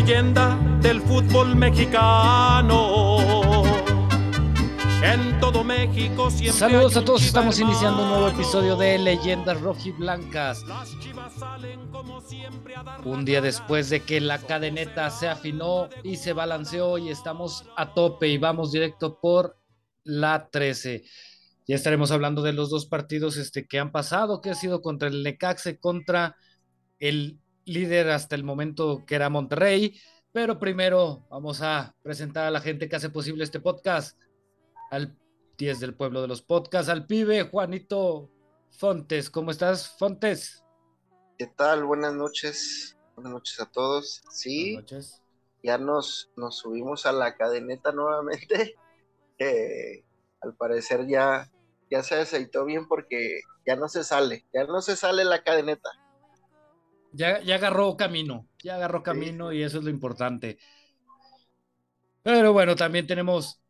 leyenda del fútbol mexicano. En todo México siempre Saludos a todos, estamos iniciando un nuevo episodio de Leyendas Rojiblancas. Un día después de que la cadeneta se afinó y se balanceó y estamos a tope y vamos directo por la 13. Ya estaremos hablando de los dos partidos este, que han pasado, que ha sido contra el Necaxe, contra el líder hasta el momento que era Monterrey. Pero primero vamos a presentar a la gente que hace posible este podcast. Al 10 del pueblo de los podcasts, al pibe Juanito Fontes. ¿Cómo estás, Fontes? ¿Qué tal? Buenas noches. Buenas noches a todos. Buenas Sí, noches. ya nos, nos subimos a la cadeneta nuevamente. Eh, al parecer ya, ya se aceitó bien porque ya no se sale. Ya no se sale la cadeneta. Ya, ya agarró camino, ya agarró camino y eso es lo importante. Pero bueno, también tenemos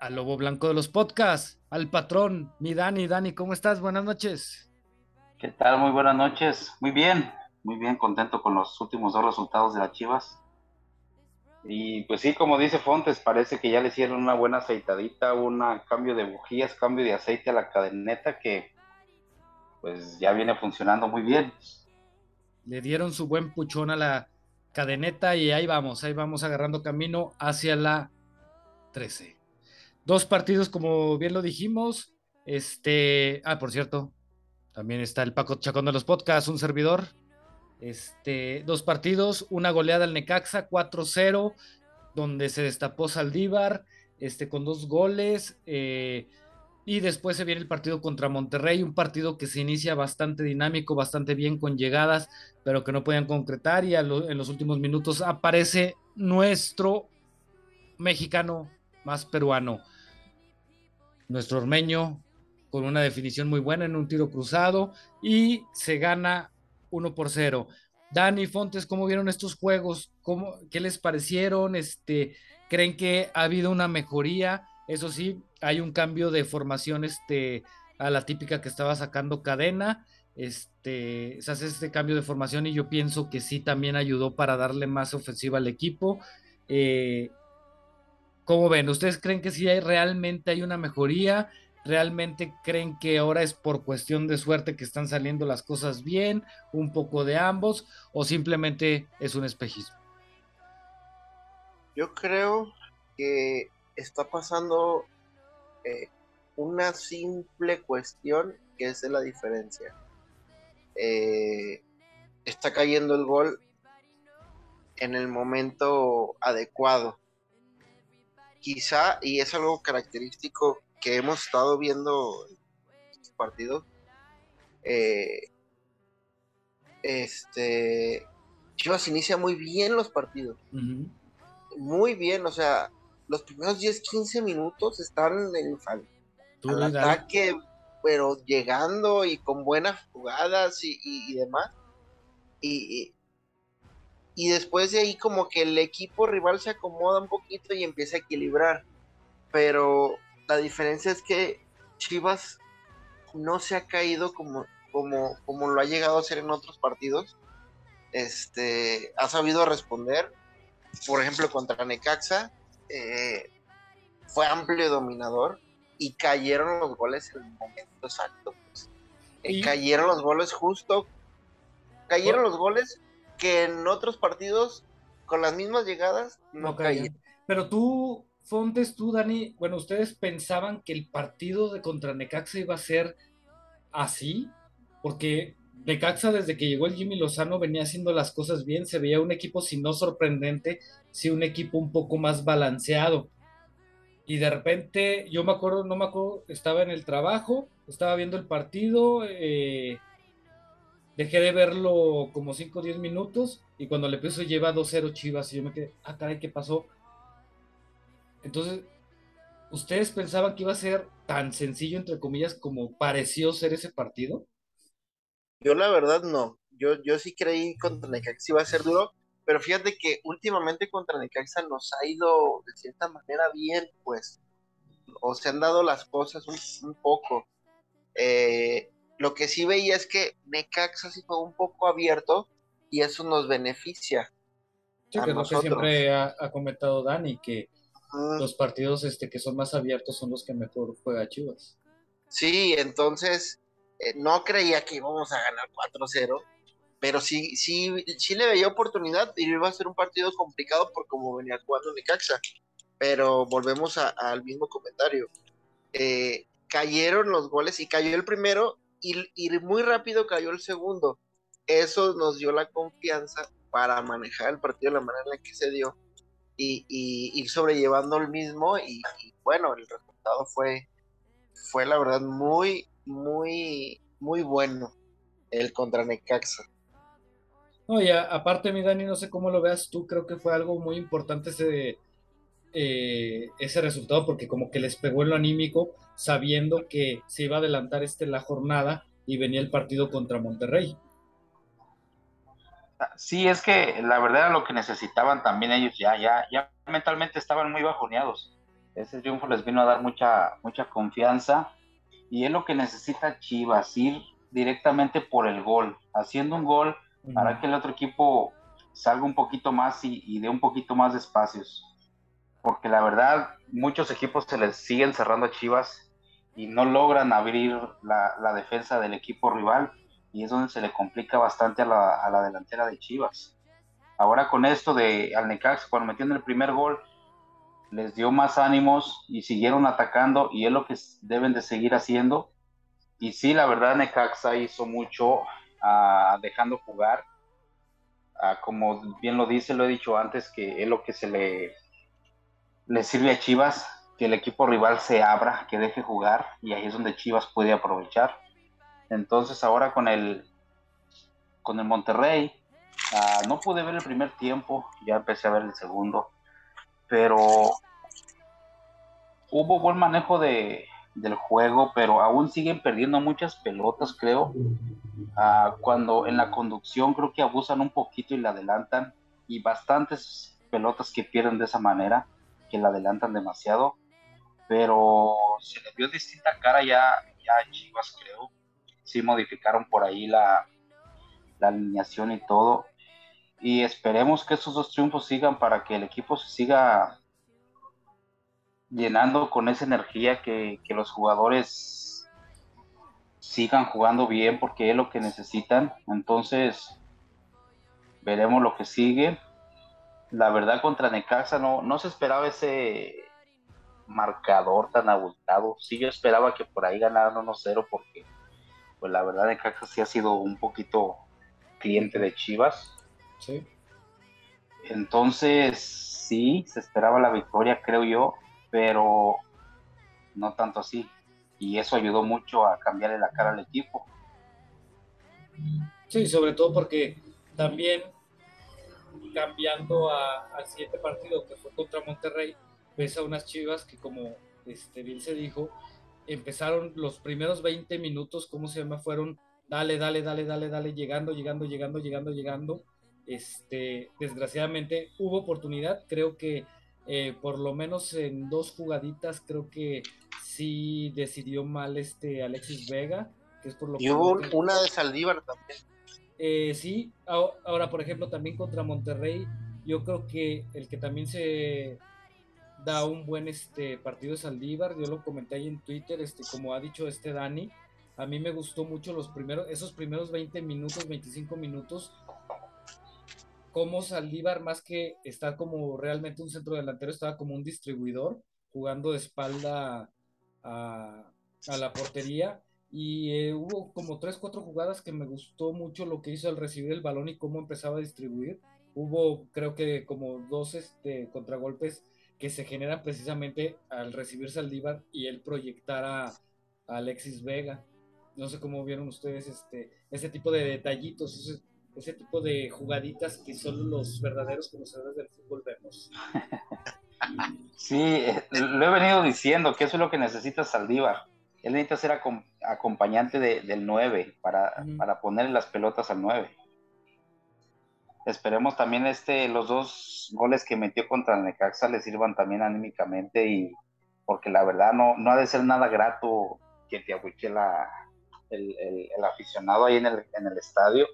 al lobo blanco de los podcasts, al patrón, mi Dani. Dani, ¿cómo estás? Buenas noches. ¿Qué tal? Muy buenas noches. Muy bien, muy bien, contento con los últimos dos resultados de las Chivas. Y pues sí, como dice Fontes, parece que ya le hicieron una buena aceitadita, un cambio de bujías, cambio de aceite a la cadeneta que pues ya viene funcionando muy bien. Le dieron su buen puchón a la cadeneta y ahí vamos, ahí vamos agarrando camino hacia la 13. Dos partidos, como bien lo dijimos. Este, ah, por cierto, también está el Paco Chacón de los podcasts, un servidor. Este, dos partidos, una goleada al Necaxa, 4-0, donde se destapó Saldívar, este, con dos goles. eh, y después se viene el partido contra Monterrey, un partido que se inicia bastante dinámico, bastante bien con llegadas, pero que no podían concretar. Y en los últimos minutos aparece nuestro mexicano más peruano, nuestro ormeño, con una definición muy buena en un tiro cruzado y se gana 1 por 0. Dani Fontes, ¿cómo vieron estos juegos? ¿Cómo, ¿Qué les parecieron? Este, ¿Creen que ha habido una mejoría? Eso sí, hay un cambio de formación este, a la típica que estaba sacando cadena. Este, se hace este cambio de formación y yo pienso que sí también ayudó para darle más ofensiva al equipo. Eh, ¿Cómo ven? ¿Ustedes creen que sí hay, realmente hay una mejoría? ¿Realmente creen que ahora es por cuestión de suerte que están saliendo las cosas bien? ¿Un poco de ambos? ¿O simplemente es un espejismo? Yo creo que está pasando eh, una simple cuestión que es de la diferencia. Eh, está cayendo el gol en el momento adecuado. Quizá, y es algo característico que hemos estado viendo en estos partidos, eh, este, Chivas inicia muy bien los partidos muy bien, o sea, los primeros 10, 15 minutos están en, dale. ataque, pero llegando y con buenas jugadas y, y- y demás. Y, y- y después de ahí como que el equipo rival se acomoda un poquito y empieza a equilibrar. Pero la diferencia es que Chivas no se ha caído como, como, como lo ha llegado a hacer en otros partidos. Este, ha sabido responder. Por ejemplo, contra Necaxa, eh, fue amplio dominador y cayeron los goles en el momento exacto. pues. Eh, Cayeron los goles justo. Cayeron los goles que en otros partidos con las mismas llegadas no, No caían. caían. Pero tú, Fontes, tú, Dani, bueno, ¿ustedes pensaban que el partido de contra Necaxa iba a ser así? Porque Necaxa, desde que llegó el Jimmy Lozano, venía haciendo las cosas bien. Se veía un equipo, si no sorprendente, sí un equipo un poco más balanceado. Y de repente, yo me acuerdo, no me acuerdo, estaba en el trabajo, estaba viendo el partido, eh, dejé de verlo como 5 o 10 minutos y cuando le puso lleva 2-0 Chivas y yo me quedé, ah, caray, ¿qué pasó? Entonces, ¿ustedes pensaban que iba a ser tan sencillo, entre comillas, como pareció ser ese partido? Yo la verdad no. Yo, yo sí creí contra Necaxa iba a ser duro, pero fíjate que últimamente contra Necaxa nos ha ido de cierta manera bien, pues. O se han dado las cosas un, un poco. Eh, lo que sí veía es que Necaxa sí fue un poco abierto y eso nos beneficia. Sí, que es lo que siempre ha, comentado Dani, que los partidos este, que son más abiertos son los que mejor juega Chivas. Sí, entonces eh, no creía que íbamos a ganar 4-0, pero sí, sí, sí le veía oportunidad y iba a ser un partido complicado por cómo venía jugando Necaxa. Pero volvemos al mismo comentario. Eh, cayeron los goles y cayó el primero y, y muy rápido cayó el segundo. Eso nos dio la confianza para manejar el partido de la manera en la que se dio y, ir sobrellevando el mismo y, bueno, el resultado fue, fue la verdad muy, muy, muy bueno el contra Necaxa. No, y aparte, mi Dani, no sé cómo lo veas tú, creo que fue algo muy importante ese, eh, ese resultado, porque como que les pegó en lo anímico, sabiendo que se iba a adelantar este la jornada y venía el partido contra Monterrey. Sí, es que la verdad era lo que necesitaban también ellos ya, ya, ya mentalmente estaban muy bajoneados. Ese triunfo les vino a dar mucha, mucha confianza y es lo que necesita Chivas, ir directamente por el gol, haciendo un gol para que el otro equipo salga un poquito más y, dé un poquito más de espacios. Porque la verdad, muchos equipos se les siguen cerrando a Chivas y no logran abrir la, la defensa del equipo rival y es donde se le complica bastante a la, delantera de Chivas. Ahora con esto de Alnecax, cuando metieron el primer gol, les dio más ánimos y siguieron atacando y es lo que deben de seguir haciendo. Y sí, la verdad Necaxa hizo mucho uh, dejando jugar. Uh, como bien lo dice, lo he dicho antes, que es lo que se le, le sirve a Chivas, que el equipo rival se abra, que deje jugar y ahí es donde Chivas puede aprovechar. Entonces ahora con el, con el Monterrey, ah, no pude ver el primer tiempo, ya empecé a ver el segundo, pero hubo buen manejo de, del juego, pero aún siguen perdiendo muchas pelotas, creo. Ah, cuando en la conducción creo que abusan un poquito y la adelantan, y bastantes pelotas que pierden de esa manera, que la adelantan demasiado, pero se le vio distinta cara ya, ya a Chivas, creo sí modificaron por ahí la, alineación y todo. Y esperemos que esos dos triunfos sigan para que el equipo se siga llenando con esa energía que, los jugadores sigan jugando bien porque es lo que necesitan. Entonces, veremos lo que sigue. La verdad, contra Necaxa no, no se esperaba ese marcador tan abultado. Sí, yo esperaba que por ahí ganaran 1-0 porque pues la verdad Necaxa sí ha sido un poquito cliente de Chivas. Sí. Entonces, sí, se esperaba la victoria, creo yo, pero no tanto así. Y eso ayudó mucho a cambiarle la cara al equipo. Sí, sobre todo porque también cambiando al siguiente partido que fue contra Monterrey, ves a unas Chivas que como este, bien se dijo, empezaron los primeros 20 minutos, ¿cómo se llama? Fueron dale, dale, dale, dale, dale, llegando, llegando, llegando, llegando, llegando. Este, desgraciadamente hubo oportunidad, creo que eh, por lo menos en dos jugaditas, creo que sí decidió mal este Alexis Vega, que es por lo y hubo una de Saldívar también. Eh, sí, ahora por ejemplo también contra Monterrey, yo creo que el que también se da un buen este, partido de Saldívar, yo lo comenté ahí en Twitter, este, como ha dicho este Dani, a mí me gustó mucho los primeros, esos primeros 20 minutos, 25 minutos, como Saldívar, más que estar como realmente un centro delantero, estaba como un distribuidor, jugando de espalda a, la portería. Y eh, hubo como tres, cuatro jugadas que me gustó mucho lo que hizo al recibir el balón y cómo empezaba a distribuir. Hubo, creo que como dos este, contragolpes que se generan precisamente al recibir Saldívar y él proyectar a, Alexis Vega. No sé cómo vieron ustedes este, ese tipo de detallitos, tipo de jugaditas que solo los verdaderos conocedores del fútbol vemos. Sí, eh, lo he venido diciendo, que eso es lo que necesita Saldívar. Él necesita ser acompañante del 9 para, para ponerle las pelotas al 9 esperemos también este, los dos goles que metió contra el Necaxa le sirvan también anímicamente y porque la verdad no, no ha de ser nada grato que te abuche la, el, el, aficionado ahí en el, en el estadio.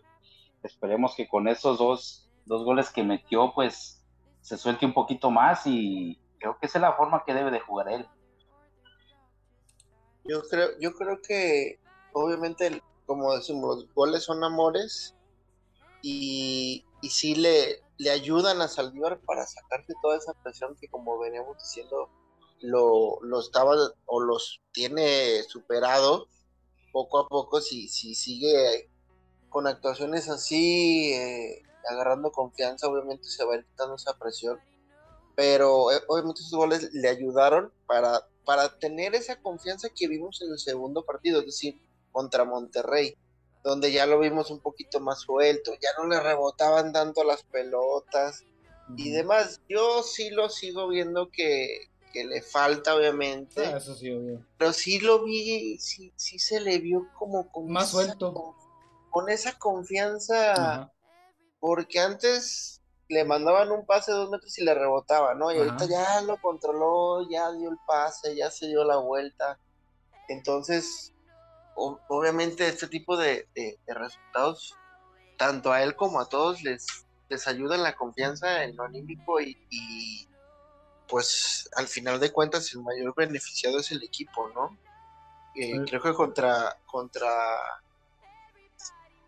Esperemos que con esos dos dos goles que metió, pues se suelte un poquito más y creo que esa es la forma que debe de jugar él. Yo creo, yo creo que obviamente, como decimos, los goles son amores y, y sí le, le ayudan a Saldívar para sacarse toda esa presión que como veníamos diciendo lo, lo estaba o los tiene superado poco a poco si, si sigue con actuaciones así eh, agarrando confianza obviamente se va a ir quitando esa presión pero eh, obviamente esos goles le ayudaron para, para tener esa confianza que vimos en el segundo partido es decir contra Monterrey donde ya lo vimos un poquito más suelto, ya no le rebotaban tanto las pelotas y demás. Yo sí lo sigo viendo que, le falta, obviamente. Ah, eso sí, obvio. Pero sí lo vi, sí, sí se le vio como con más suelto. Con, esa confianza, porque antes le mandaban un pase de dos metros y le rebotaba, ¿no? Y ahorita ya lo controló, ya dio el pase, ya se dio la vuelta. Entonces, obviamente este tipo de, resultados, tanto a él como a todos, les, les ayuda en la confianza en lo anímico y, pues al final de cuentas el mayor beneficiado es el equipo, ¿no? Eh, creo que contra, contra,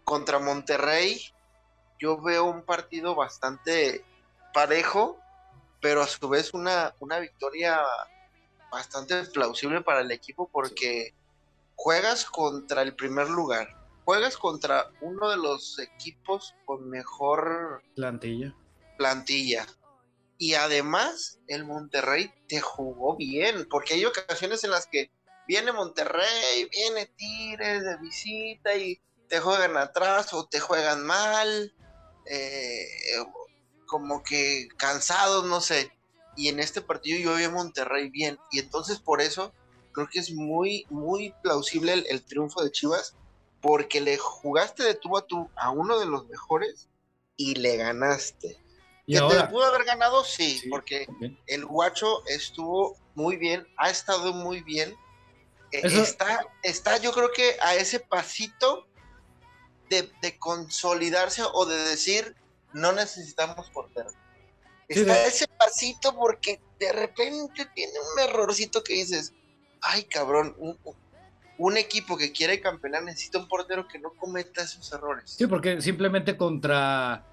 contra Monterrey yo veo un partido bastante parejo, pero a su vez una, una victoria bastante plausible para el equipo porque juegas contra el primer lugar, juegas contra uno de los equipos con mejor plantilla. plantilla. Y además el Monterrey te jugó bien, porque hay ocasiones en las que viene Monterrey, viene Tigres de visita y te juegan atrás o te juegan mal, eh, como que cansados, no sé. Y en este partido yo vi a Monterrey bien. Y entonces por eso creo que es muy, muy plausible el, triunfo de Chivas porque le jugaste de tú a tú a uno de los mejores y le ganaste. ¿Y te pudo haber ganado? Sí, porque el guacho estuvo muy bien, ha estado muy bien. E, está, está, yo creo que a ese pasito de, consolidarse o de decir, no necesitamos portero. Está a ese pasito porque de repente tiene un errorcito que dices, ay cabrón, un, equipo que quiere campeonar necesita un portero que no cometa esos errores. Sí, porque simplemente contra,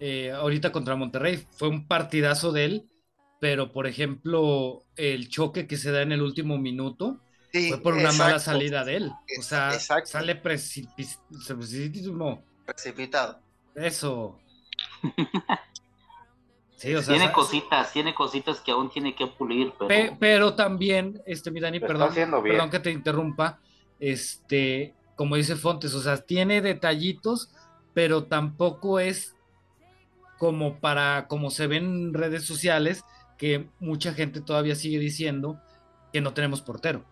eh, ahorita contra Monterrey fue un partidazo de él, pero por ejemplo, el choque que se da en el último minuto fue por una mala salida de él. O sea, sale precipitado. Eso. tiene cositas, tiene cositas que aún tiene que pulir. Pero, también, este, mi Dani, perdón, perdón que te interrumpa, este, como dice Fontes, o sea, tiene detallitos, pero tampoco es como para, como se ven en redes sociales, que mucha gente todavía sigue diciendo que no tenemos portero.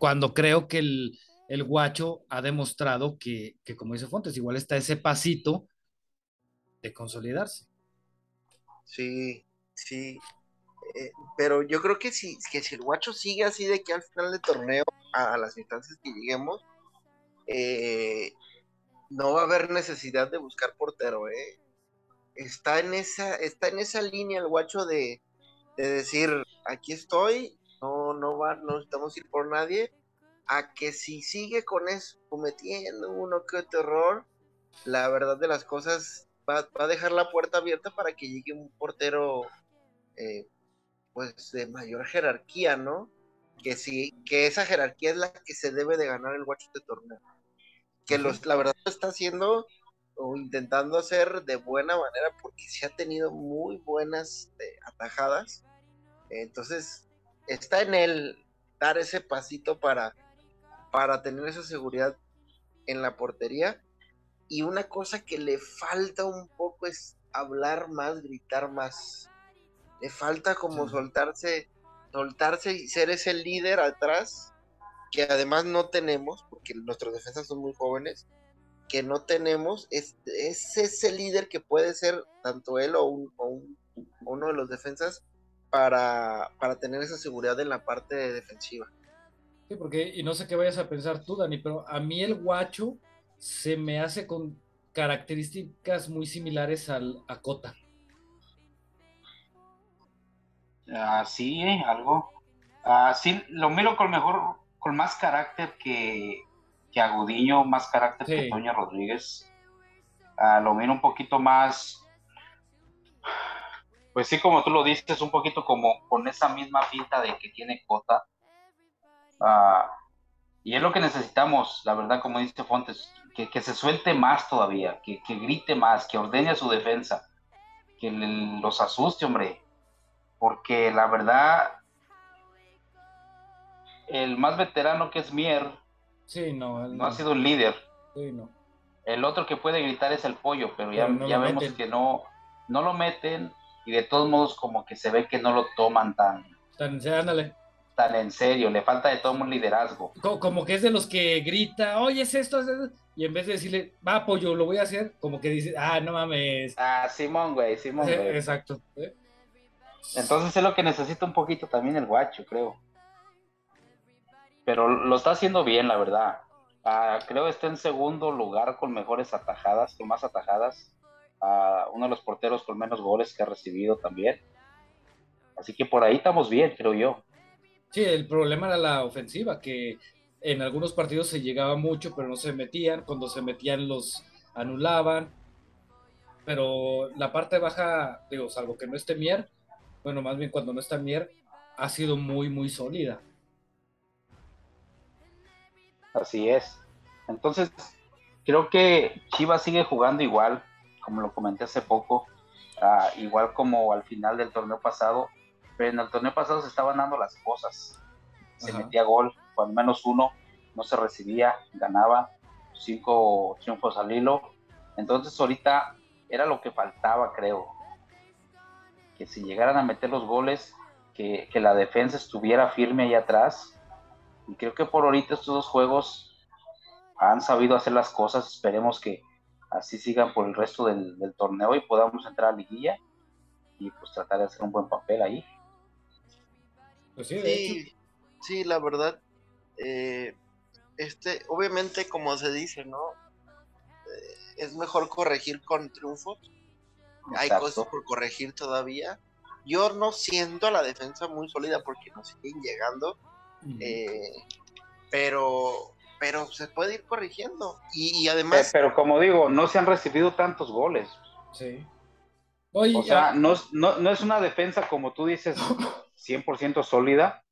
Cuando creo que el, el guacho ha demostrado que, que, como dice Fontes, igual está ese pasito de consolidarse. Sí, sí. Eh, pero yo creo que si, que si el guacho sigue así de que al final del torneo, a, las instancias que lleguemos, eh, no va a haber necesidad de buscar portero, ¿eh? Está en esa, está en esa línea el guacho de, decir, aquí estoy, no, no va, no necesitamos ir por nadie, a que si sigue con eso, cometiendo uno que otro error, la verdad de las cosas va, a dejar la puerta abierta para que llegue un portero eh, pues de mayor jerarquía, ¿no? Que sí, que esa jerarquía es la que se debe de ganar el watch de torneo. Que los, la verdad lo está haciendo o intentando hacer de buena manera porque se ha tenido muy buenas eh, atajadas. Entonces, está en él dar ese pasito para, para tener esa seguridad en la portería y una cosa que le falta un poco es hablar más, gritar más. Le falta como soltarse, soltarse y ser ese líder atrás, que además no tenemos, porque nuestros defensas son muy jóvenes, que no tenemos, es, ese líder que puede ser tanto él o, uno de los defensas para, para tener esa seguridad en la parte defensiva. Sí, porque, y no sé qué vayas a pensar tú, Dani, pero a mí el guacho se me hace con características muy similares al, a Cota. Ah, sí, eh, algo. Ah, sí, lo miro con mejor, con más carácter que, que Agudiño, más carácter que Toño Rodríguez. Ah, lo miro un poquito más, pues sí, como tú lo dices, un poquito como con esa misma pinta de que tiene Cota. y es lo que necesitamos, la verdad, como dice Fontes, que, se suelte más todavía, que, grite más, que ordene a su defensa, que los asuste, hombre. Porque la verdad, el más veterano que es Mier, sí, no, no, ha sido un líder. Sí, no. El otro que puede gritar es el pollo, pero ya, ya vemos que no, no lo meten y de todos modos como que se ve que no lo toman tan... Tan, ándale tan en serio, le falta de todo un liderazgo. Como, que es de los que grita, oye, es esto, es esto, y en vez de decirle, va, pollo, lo voy a hacer, como que dice, ah, no mames. Ah, Simón, güey, Simón, güey. Exacto. Entonces es lo que necesita un poquito también el guacho, creo. Pero lo está haciendo bien, la verdad. Ah, creo que está en segundo lugar con mejores atajadas, con más atajadas. Ah, uno de los porteros con menos goles que ha recibido también. Así que por ahí estamos bien, creo yo. Sí, el problema era la ofensiva, que en algunos partidos se llegaba mucho, pero no se metían. Cuando se metían, los anulaban. Pero la parte baja, digo, salvo que no esté Mier, bueno, más bien cuando no está Mier, ha sido muy, muy sólida. Así es. Entonces, creo que Chivas sigue jugando igual, como lo comenté hace poco, ah, igual como al final del torneo pasado pero en el torneo pasado se estaban dando las cosas. Se metía gol, al menos uno, no se recibía, ganaba, cinco triunfos al hilo. Entonces ahorita era lo que faltaba, creo. Que si llegaran a meter los goles, que, la defensa estuviera firme ahí atrás. Y creo que por ahorita estos dos juegos han sabido hacer las cosas. Esperemos que así sigan por el resto del, del torneo y podamos entrar a liguilla y pues tratar de hacer un buen papel ahí. Pues sí, sí, la verdad. Eh, este, obviamente, como se dice, ¿no? Eh, es mejor corregir con triunfos. Hay cosas por corregir todavía. Yo no siento la defensa muy sólida porque nos siguen llegando. Eh, pero pero se puede ir corrigiendo. Y, además. Pero, como digo, no se han recibido tantos goles. Sí. o sea, no, no, no, es una defensa como tú dices, 100% sólida,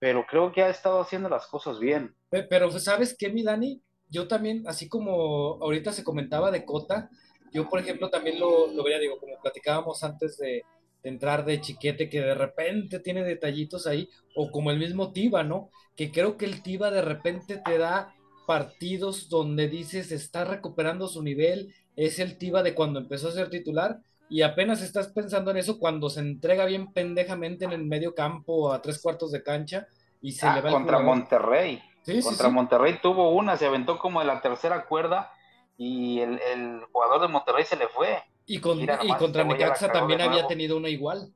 pero creo que ha estado haciendo las cosas bien. Pero ¿sabes qué, mi Dani? Yo también, así como ahorita se comentaba de Cota, yo por ejemplo también lo, lo veía, digo, como platicábamos antes de, entrar de chiquete, que de repente tiene detallitos ahí, o como el mismo Tiba, ¿no? Que creo que el Tiba de repente te da partidos donde dices está recuperando su nivel, es el Tiba de cuando empezó a ser titular, y apenas estás pensando en eso cuando se entrega bien pendejamente en el medio campo a tres cuartos de cancha y se ah, le va contra Monterrey. contra Monterrey tuvo una, se aventó como de la tercera cuerda y el, jugador de Monterrey se le fue. Y, con, y contra Necaxa también había tenido una igual.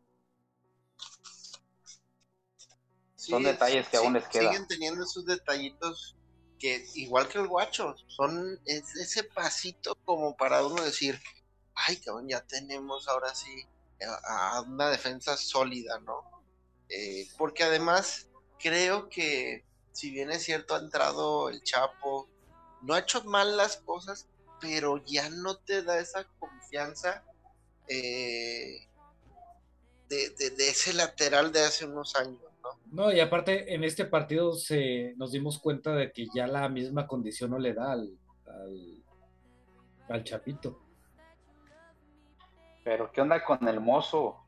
son detalles que aún les quedan. Siguen teniendo esos detallitos que, igual que el guacho, son ese pasito como para uno decir, ay, cabrón, ya tenemos ahora sí a una defensa sólida, ¿no? Eh, porque además creo que, si bien es cierto, ha entrado el Chapo, no ha hecho mal las cosas, pero ya no te da esa confianza eh, de, ese lateral de hace unos años. ¿no? no, y aparte en este partido se, nos dimos cuenta de que ya la misma condición no le da al, al Chapito. Pero ¿qué onda con el mozo?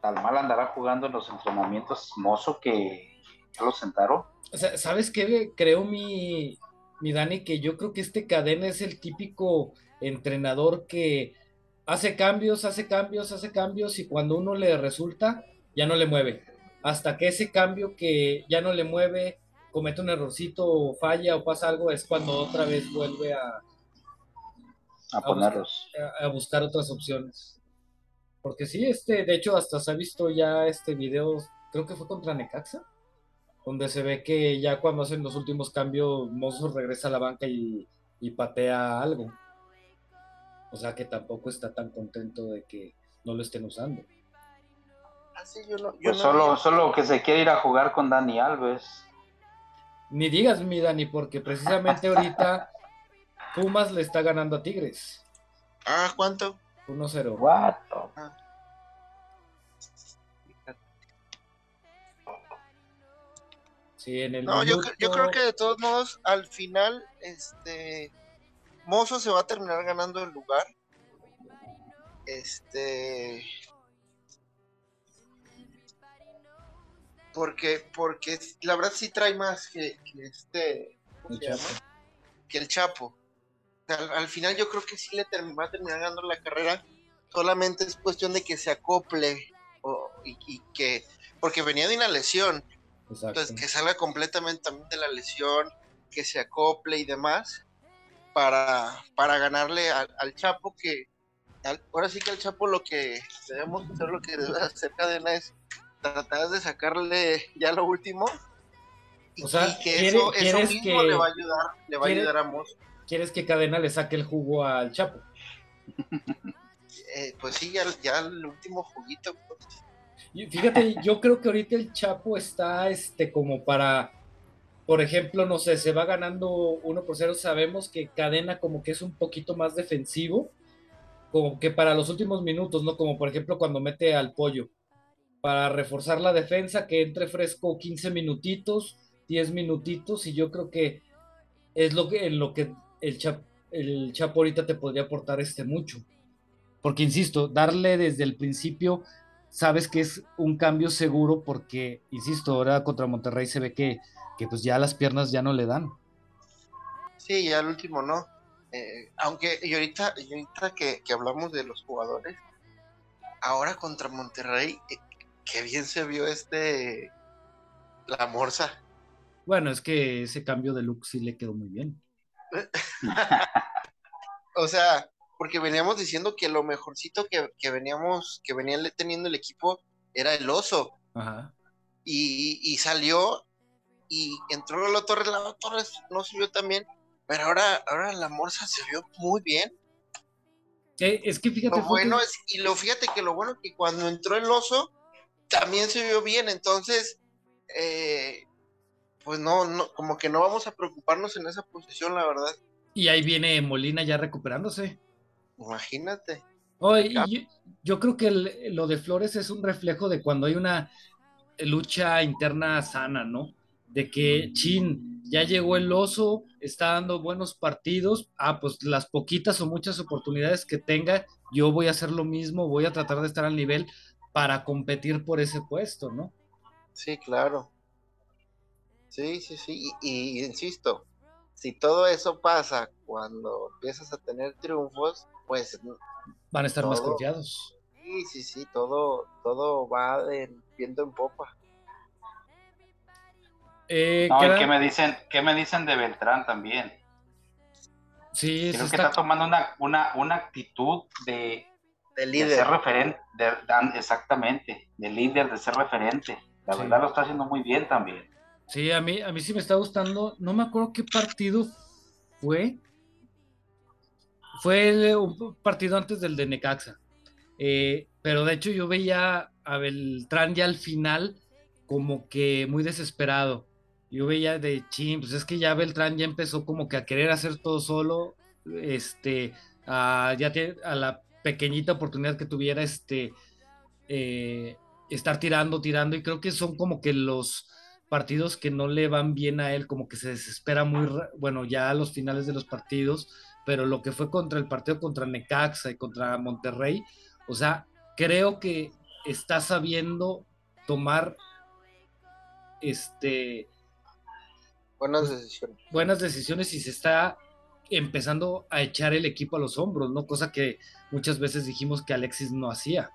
Tal mal andará jugando en los entrenamientos mozo que ya lo sentaron. O sea, ¿sabes qué? Creo mi, mi Dani que yo creo que este cadena es el típico entrenador que hace cambios, hace cambios, hace cambios y cuando uno le resulta, ya no le mueve. Hasta que ese cambio que ya no le mueve, comete un errorcito o falla o pasa algo, es cuando otra vez vuelve a, a, ponerlos. a, buscar otras opciones. Porque sí, este, de hecho, hasta se ha visto ya este video, creo que fue contra Necaxa, donde se ve que ya cuando hacen los últimos cambios, Mozo regresa a la banca y, patea algo. O sea que tampoco está tan contento de que no lo estén usando. Así yo no, yo Pues no solo, solo que se quiere ir a jugar con Dani Alves. Ni digas, mi Dani, porque precisamente ahorita Pumas le está ganando a Tigres. Ah, ¿cuánto? 1-0. What? Sí, en el No, yo, minuto- cre- yo creo que de todos modos, al final, este Mozo se va a terminar ganando el lugar. Este. Porque, porque la verdad sí trae más que, que este. ¿Cómo El se llama? Chapo. Que el Chapo. Al, al final yo creo que sí le va a terminar ganando la carrera. Solamente es cuestión de que se acople. o- y, y que. Porque venía de una lesión. Exacto. Entonces, que salga completamente también de la lesión, que se acople y demás, para, para ganarle al, al Chapo, que al- ahora sí que al Chapo lo que debemos hacer, lo que debe hacer Cadena es tratar de sacarle ya lo último. Y, O sea, y que ¿quiere- eso, mismo que- le va a ayudar, le va a ayudar a Mozo. ¿Quieres que Cadena le saque el jugo al Chapo? Eh, pues sí, ya, ya el último juguito. pues. Fíjate, yo creo que ahorita el Chapo está este como para, por ejemplo, no sé, se va ganando 1 por 0, sabemos que Cadena como que es un poquito más defensivo, como que para los últimos minutos, ¿no? Como por ejemplo cuando mete al pollo, para reforzar la defensa, que entre fresco 15 minutitos, 10 minutitos, y yo creo que es lo que, en lo que el, Chap- el Chapo ahorita te podría aportar este mucho. Porque, insisto, darle desde el principio sabes que es un cambio seguro porque, insisto, ahora contra Monterrey se ve que, que pues ya las piernas ya no le dan. Sí, ya el último no. Eh, aunque, y ahorita, y ahorita que, que hablamos de los jugadores, ahora contra Monterrey, eh, qué bien se vio este, la Morsa. Bueno, es que ese cambio de look sí le quedó muy bien. O sea, porque veníamos diciendo que lo mejorcito que, que veníamos, que venía teniendo el equipo era el oso. Ajá. Y, y salió y entró Lalo Torres, Lalo Torres no se vio tan bien, pero ahora, ahora la Morsa se vio muy bien. Eh, es que fíjate, Lo bueno es, y lo fíjate que lo bueno que cuando entró el oso, también se vio bien, entonces, eh, pues no, no, como que no vamos a preocuparnos en esa posición, la verdad. y ahí viene Molina ya recuperándose. Imagínate. Oh, yo, yo creo que el- lo de Flores es un reflejo de cuando hay una lucha interna sana, ¿no? De que, chin, ya llegó el oso, está dando buenos partidos, ah, pues las poquitas o muchas oportunidades que tenga, yo voy a hacer lo mismo, voy a tratar de estar al nivel para competir por ese puesto, ¿no? Sí, claro. Sí, sí, sí. Y, y insisto, si todo eso pasa cuando empiezas a tener triunfos, pues Van a estar más confiados. sí, sí, sí, todo, todo va de viento en popa. Eh, No, queda- ¿y qué me dicen, qué me dicen de Beltrán también? Sí, Creo que está- está tomando una, una, una actitud de, De de líder. ser referente, de- dan- exactamente, de líder, de ser referente. La Sí. verdad lo está haciendo muy bien también. Sí, a mí, a mí sí me está gustando. No me acuerdo qué partido fue. Fue un partido antes del de Necaxa. Eh, pero de hecho yo veía a Beltrán ya al final como que muy desesperado. Yo veía de chin, pues es que ya Beltrán ya empezó como que a querer hacer todo solo. Este, a, ya te- a la pequeñita oportunidad que tuviera, este, eh, estar tirando, tirando. Y creo que son como que los partidos que no le van bien a él, como que se desespera muy, ra- bueno, ya a los finales de los partidos, pero lo que fue contra el partido contra Necaxa y contra Monterrey, o sea, creo que está sabiendo tomar este Buenas decisiones. buenas decisiones y se está empezando a echar el equipo a los hombros, ¿no? Cosa que muchas veces dijimos que Alexis no hacía.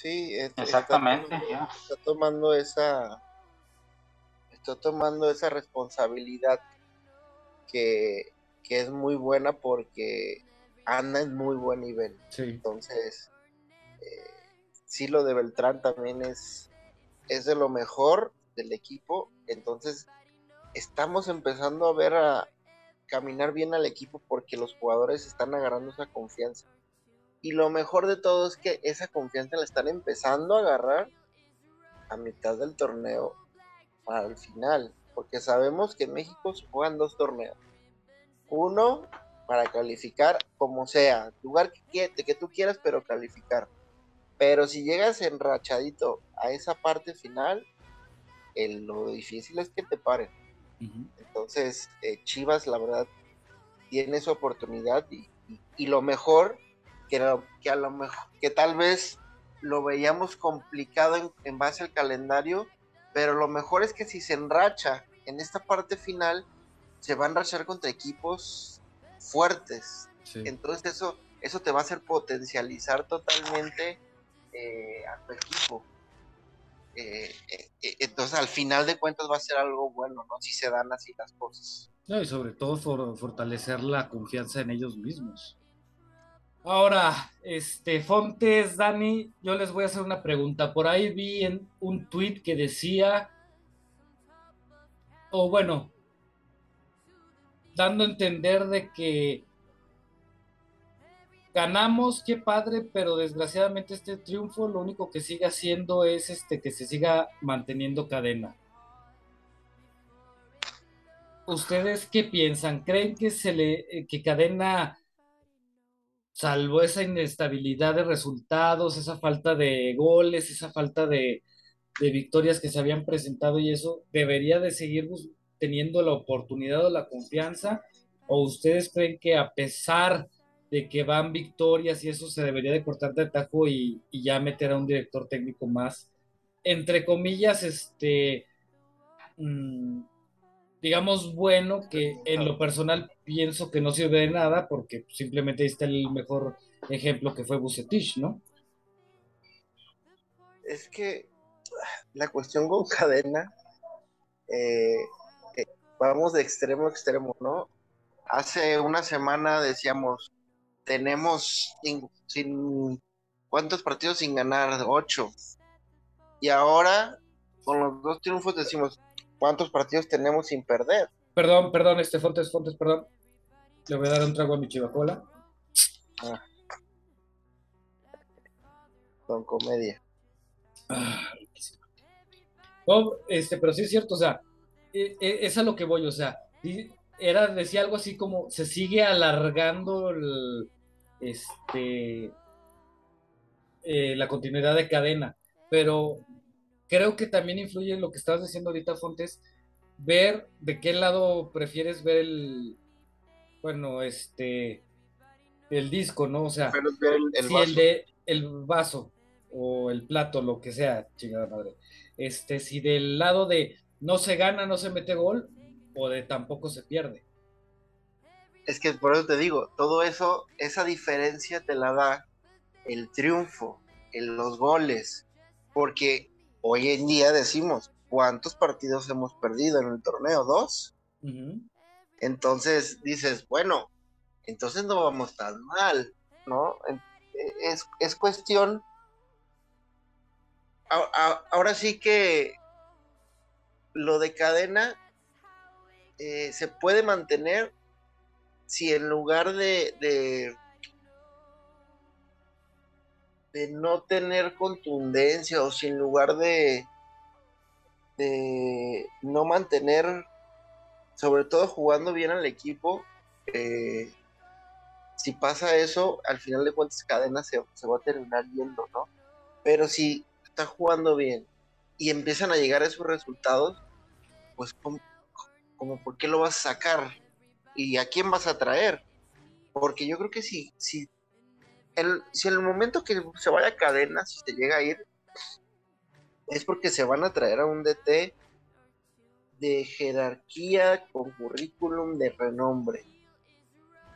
Sí. es- está Exactamente, tomando- está tomando esa está tomando esa responsabilidad que, que es muy buena porque anda en muy buen nivel Sí. entonces eh, sí lo de Beltrán también es es de lo mejor del equipo entonces estamos empezando a ver a caminar bien al equipo porque los jugadores están agarrando esa confianza. Y lo mejor de todo es que esa confianza la están empezando a agarrar a mitad del torneo para el final, porque sabemos que en México se juegan dos torneos. Uno para calificar como sea, lugar que, que tú quieras, pero calificar. Pero si llegas enrachadito a esa parte final, lo difícil es que te paren. Entonces, eh, Chivas, la verdad, tiene su oportunidad y, lo mejor, que, que, a lo mejor, que tal vez lo veíamos complicado en, base al calendario, pero lo mejor es que si se enracha en esta parte final, se va a enrachar contra equipos fuertes. Entonces eso, eso te va a hacer potencializar totalmente eh, a tu equipo. Eh, eh, entonces al final de cuentas va a ser algo bueno, ¿no? Si se dan así las cosas. No, y sobre todo fortalecer la confianza en ellos mismos. Ahora, este, Fontes, Dani, yo les voy a hacer una pregunta. Por ahí vi en un tweet que decía, o bueno, dando a entender de que ganamos, qué padre, pero desgraciadamente este triunfo lo único que sigue haciendo es este que se siga manteniendo cadena. ¿Ustedes qué piensan? ¿Creen que se le que cadena salvo esa inestabilidad de resultados, esa falta de goles, esa falta de, victorias que se habían presentado y eso, debería de seguir teniendo la oportunidad o la confianza? ¿O ustedes creen que a pesar de que van victorias y eso se debería de cortar de tajo y, y ya meter a un director técnico más, entre comillas, este, mm, digamos, bueno, que en lo personal pienso que no sirve de nada porque simplemente ahí está el mejor ejemplo que fue Bucetich, ¿no? Es que la cuestión con cadena, eh, eh, vamos de extremo a extremo, ¿no? Hace una semana decíamos, tenemos sin, ¿cuántos partidos sin ganar? Ocho. Y ahora, con los dos triunfos decimos, ¿Cuántos partidos tenemos sin perder? Perdón, perdón, este Fontes, Fontes, perdón. Le voy a dar un trago a mi chivacola. Ah. Con comedia. Ah, este, pero sí es cierto, o sea, e, e, es a lo que voy, o sea, era, decía algo así como, se sigue alargando este, eh, la continuidad de cadena, pero creo que también influye lo que estabas diciendo ahorita, Fontes, ver de qué lado prefieres ver el, bueno, este, el disco, ¿no? O sea, el, si el de el vaso o el plato, lo que sea, chingada madre. Este, si del lado de no se gana, no se mete gol, o de tampoco se pierde. Es que por eso te digo, todo eso, esa diferencia te la da el triunfo, en los goles, porque hoy en día decimos, ¿cuántos partidos hemos perdido en el torneo? ¿Dos? Entonces dices, bueno, entonces no vamos tan mal, ¿no? Es, cuestión... ahora sí que lo de cadena eh, se puede mantener si en lugar de, de no tener contundencia o sin lugar de, de no mantener, sobre todo jugando bien al equipo, eh, si pasa eso, al final de cuentas cadena se, se, va a terminar yendo, ¿no? Pero si está jugando bien y empiezan a llegar esos resultados, pues como, como ¿por qué lo vas a sacar? ¿Y a quién vas a traer? Porque yo creo que si, si si en el momento que se vaya a cadena, si se llega a ir, es porque se van a traer a un DT de jerarquía con currículum de renombre.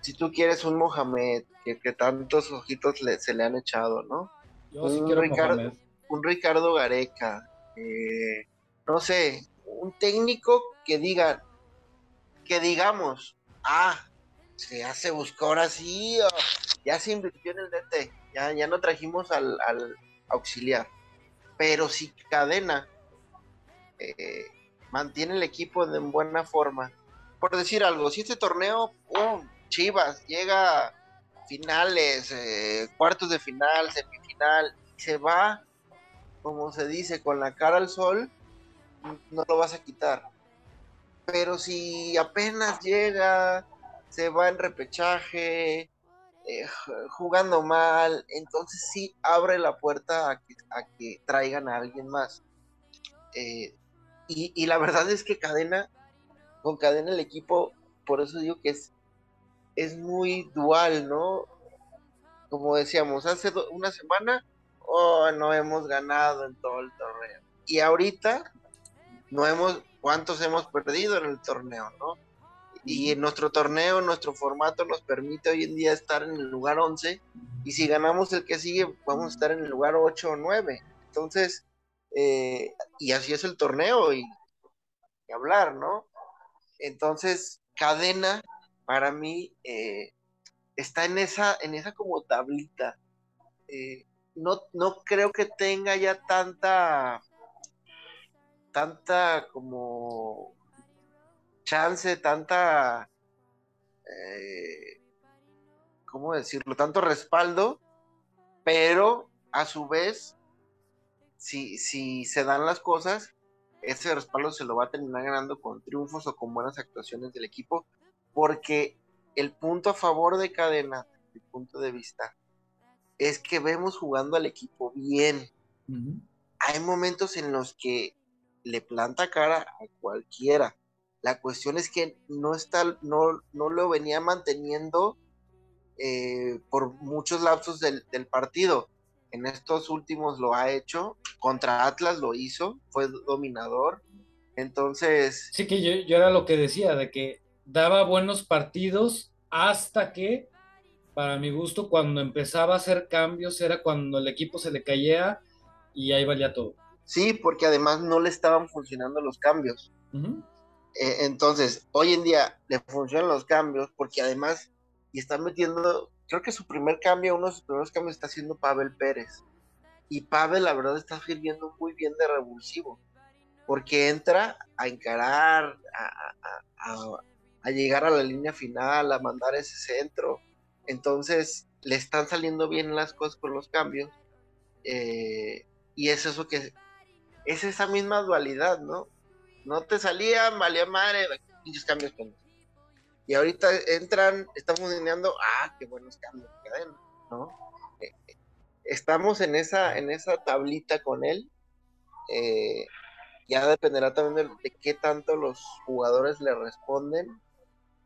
Si tú quieres un Mohamed, que, tantos ojitos se le han echado, ¿no? un, Ricardo, un, Ricardo, Gareca, eh, no sé, un técnico que diga, que digamos, ah, se hace buscar ahora sí, ya se invirtió en el DT, ya, ya no trajimos al, auxiliar. Pero si Cadena eh, mantiene el equipo en buena forma. Por decir algo, si este torneo, Chivas llega a finales, eh, cuartos de final, semifinal, se va, como se dice, con la cara al sol, no lo vas a quitar. Pero si apenas llega, se va en repechaje, eh, jugando mal, entonces sí abre la puerta a que, traigan a alguien más. Eh, y, la verdad es que Cadena, con Cadena el equipo, por eso digo que es, es muy dual, ¿no? Como decíamos, hace una semana, oh, no hemos ganado en todo el torneo. Y ahorita, no hemos, ¿cuántos hemos perdido en el torneo, no? Y en nuestro torneo, nuestro formato nos permite hoy en día estar en el lugar 11 y si ganamos el que sigue, vamos a estar en el lugar 8 o 9. Entonces, eh, y así es el torneo y, hablar, ¿no? Entonces, cadena para mí eh, está en esa, en esa como tablita. Eh, no, no creo que tenga ya tanta, tanta como chance, tanta, eh, ¿cómo decirlo? Tanto respaldo, pero a su vez, si, si se dan las cosas, ese respaldo se lo va a terminar ganando con triunfos o con buenas actuaciones del equipo, porque el punto a favor de Cadena, mi punto de vista, es que vemos jugando al equipo bien. Hay momentos en los que le planta cara a cualquiera. La cuestión es que no, está, no, no lo venía manteniendo eh, por muchos lapsos del, partido. En estos últimos lo ha hecho. Contra Atlas lo hizo, fue dominador. Entonces. Sí, que yo, yo era lo que decía, de que daba buenos partidos hasta que, para mi gusto, cuando empezaba a hacer cambios era cuando el equipo se le caía y ahí valía todo. Sí, porque además no le estaban funcionando los cambios. Eh, entonces, hoy en día le funcionan los cambios porque además, y están metiendo, creo que su primer cambio, uno de sus primeros cambios está haciendo Pavel Pérez. Y Pavel, la verdad, está sirviendo muy bien de revulsivo, porque entra a encarar, a, llegar a la línea final, a mandar ese centro. Entonces, le están saliendo bien las cosas con los cambios. Eh, y es eso que es esa misma dualidad, ¿no? No te salía, valía madre, pinches cambios Y ahorita entran, están funcionando, ah, qué buenos cambios ¿no? Eh, estamos en esa, en esa tablita con él. Eh, ya dependerá también de, qué tanto los jugadores le responden.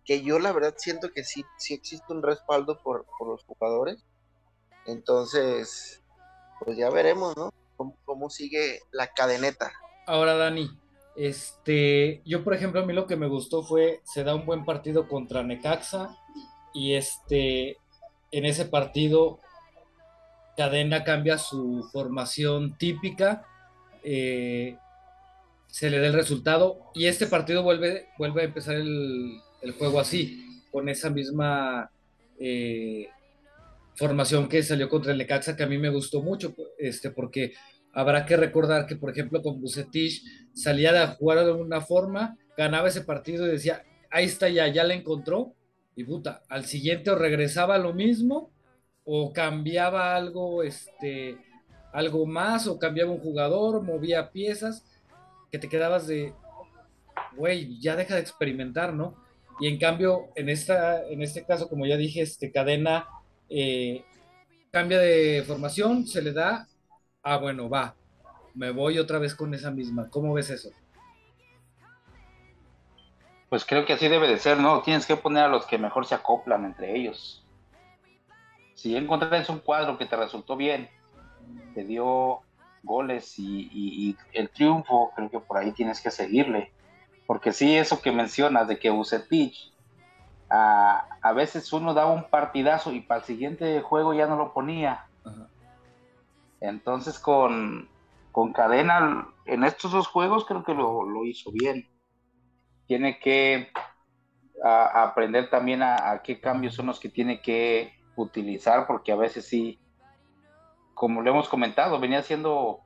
Que yo la verdad siento que sí, sí existe un respaldo por, los jugadores. Entonces, pues ya veremos, ¿no? cómo sigue la cadeneta. Ahora, Dani, este, yo, por ejemplo, a mí lo que me gustó fue, se da un buen partido contra Necaxa y este, en ese partido Cadena cambia su formación típica, eh, se le da el resultado y este partido vuelve, vuelve a empezar el, juego así, con esa misma eh, formación que salió contra el Necaxa, que a mí me gustó mucho, este, porque Habrá que recordar que, por ejemplo, con Bucetich salía de jugar de una forma, ganaba ese partido y decía, ahí está ya, ya la encontró, y puta, al siguiente o regresaba lo mismo, o cambiaba algo, este, algo más, o cambiaba un jugador, movía piezas, que te quedabas de, güey, ya deja de experimentar, ¿no? Y en cambio, en, esta, en este caso, como ya dije, este cadena eh, cambia de formación, se le da ah, bueno, va, me voy otra vez con esa misma. ¿Cómo ves eso? Pues creo que así debe de ser, ¿no? Tienes que poner a los que mejor se acoplan entre ellos. Si encontraste un cuadro que te resultó bien, te dio goles y, el triunfo, creo que por ahí tienes que seguirle. Porque sí, eso que mencionas de que Bucetich, a, a veces uno daba un partidazo y para el siguiente juego ya no lo ponía. Entonces con, Cadena en estos dos juegos creo que lo, hizo bien. Tiene que aprender también a, qué cambios son los que tiene que utilizar, porque a veces sí, como lo hemos comentado, venía haciendo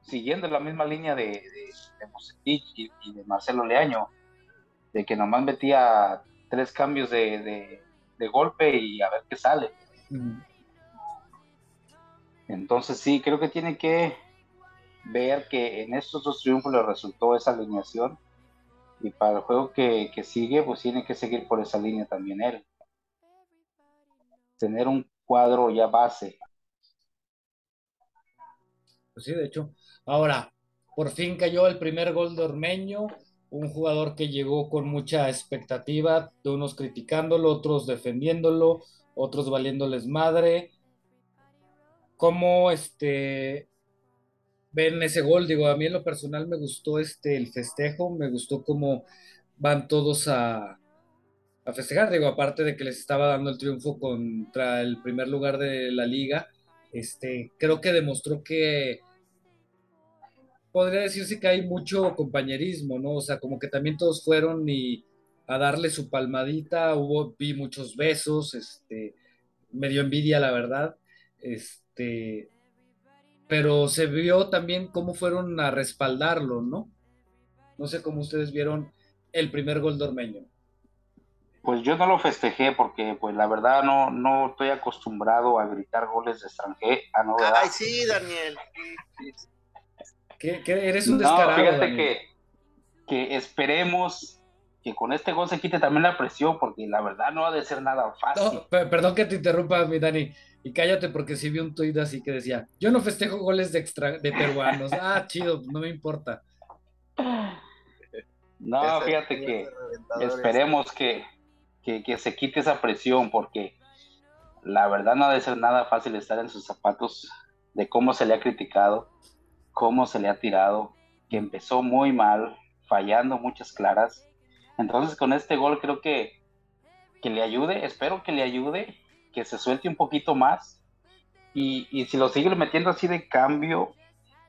siguiendo la misma línea de, de, y, de Marcelo Leaño, de que nomás metía tres cambios de, golpe y a ver qué sale. Entonces sí, creo que tiene que ver que en estos dos triunfos le resultó esa alineación y para el juego que, que sigue, pues tiene que seguir por esa línea también él. Tener un cuadro ya base. Pues sí, de hecho. Ahora, por fin cayó el primer gol de Ormeño, un jugador que llegó con mucha expectativa, de unos criticándolo, otros defendiéndolo, otros valiéndoles madre. ¿Cómo este, ven ese gol? Digo, a mí en lo personal me gustó este, el festejo, me gustó cómo van todos a, a festejar, digo, aparte de que les estaba dando el triunfo contra el primer lugar de la liga, este, creo que demostró que podría decirse que hay mucho compañerismo, ¿no? O sea, como que también todos fueron y a darle su palmadita, hubo, vi muchos besos, este, me dio envidia, la verdad, este, pero se vio también cómo fueron a respaldarlo, ¿no? No sé cómo ustedes vieron el primer gol de Ormeño. Pues yo no lo festejé porque, pues la verdad, no, no estoy acostumbrado a gritar goles de extranjero. Ay, sí, Daniel. ¿Qué, eres un descarado. No, fíjate que, que esperemos que con este gol se quite también la presión, porque la verdad no ha de ser nada fácil. perdón que te interrumpa, mi Dani, y cállate porque sí vi un tuit así que decía, yo no festejo goles de, extra, de peruanos. ah, chido, no me importa. No, fíjate que esperemos que, que, se quite esa presión, porque la verdad no ha de ser nada fácil estar en sus zapatos de cómo se le ha criticado, cómo se le ha tirado, que empezó muy mal, fallando muchas claras. Entonces con este gol creo que, que le ayude, espero que le ayude, que se suelte un poquito más. Y, y si lo sigue metiendo así de cambio,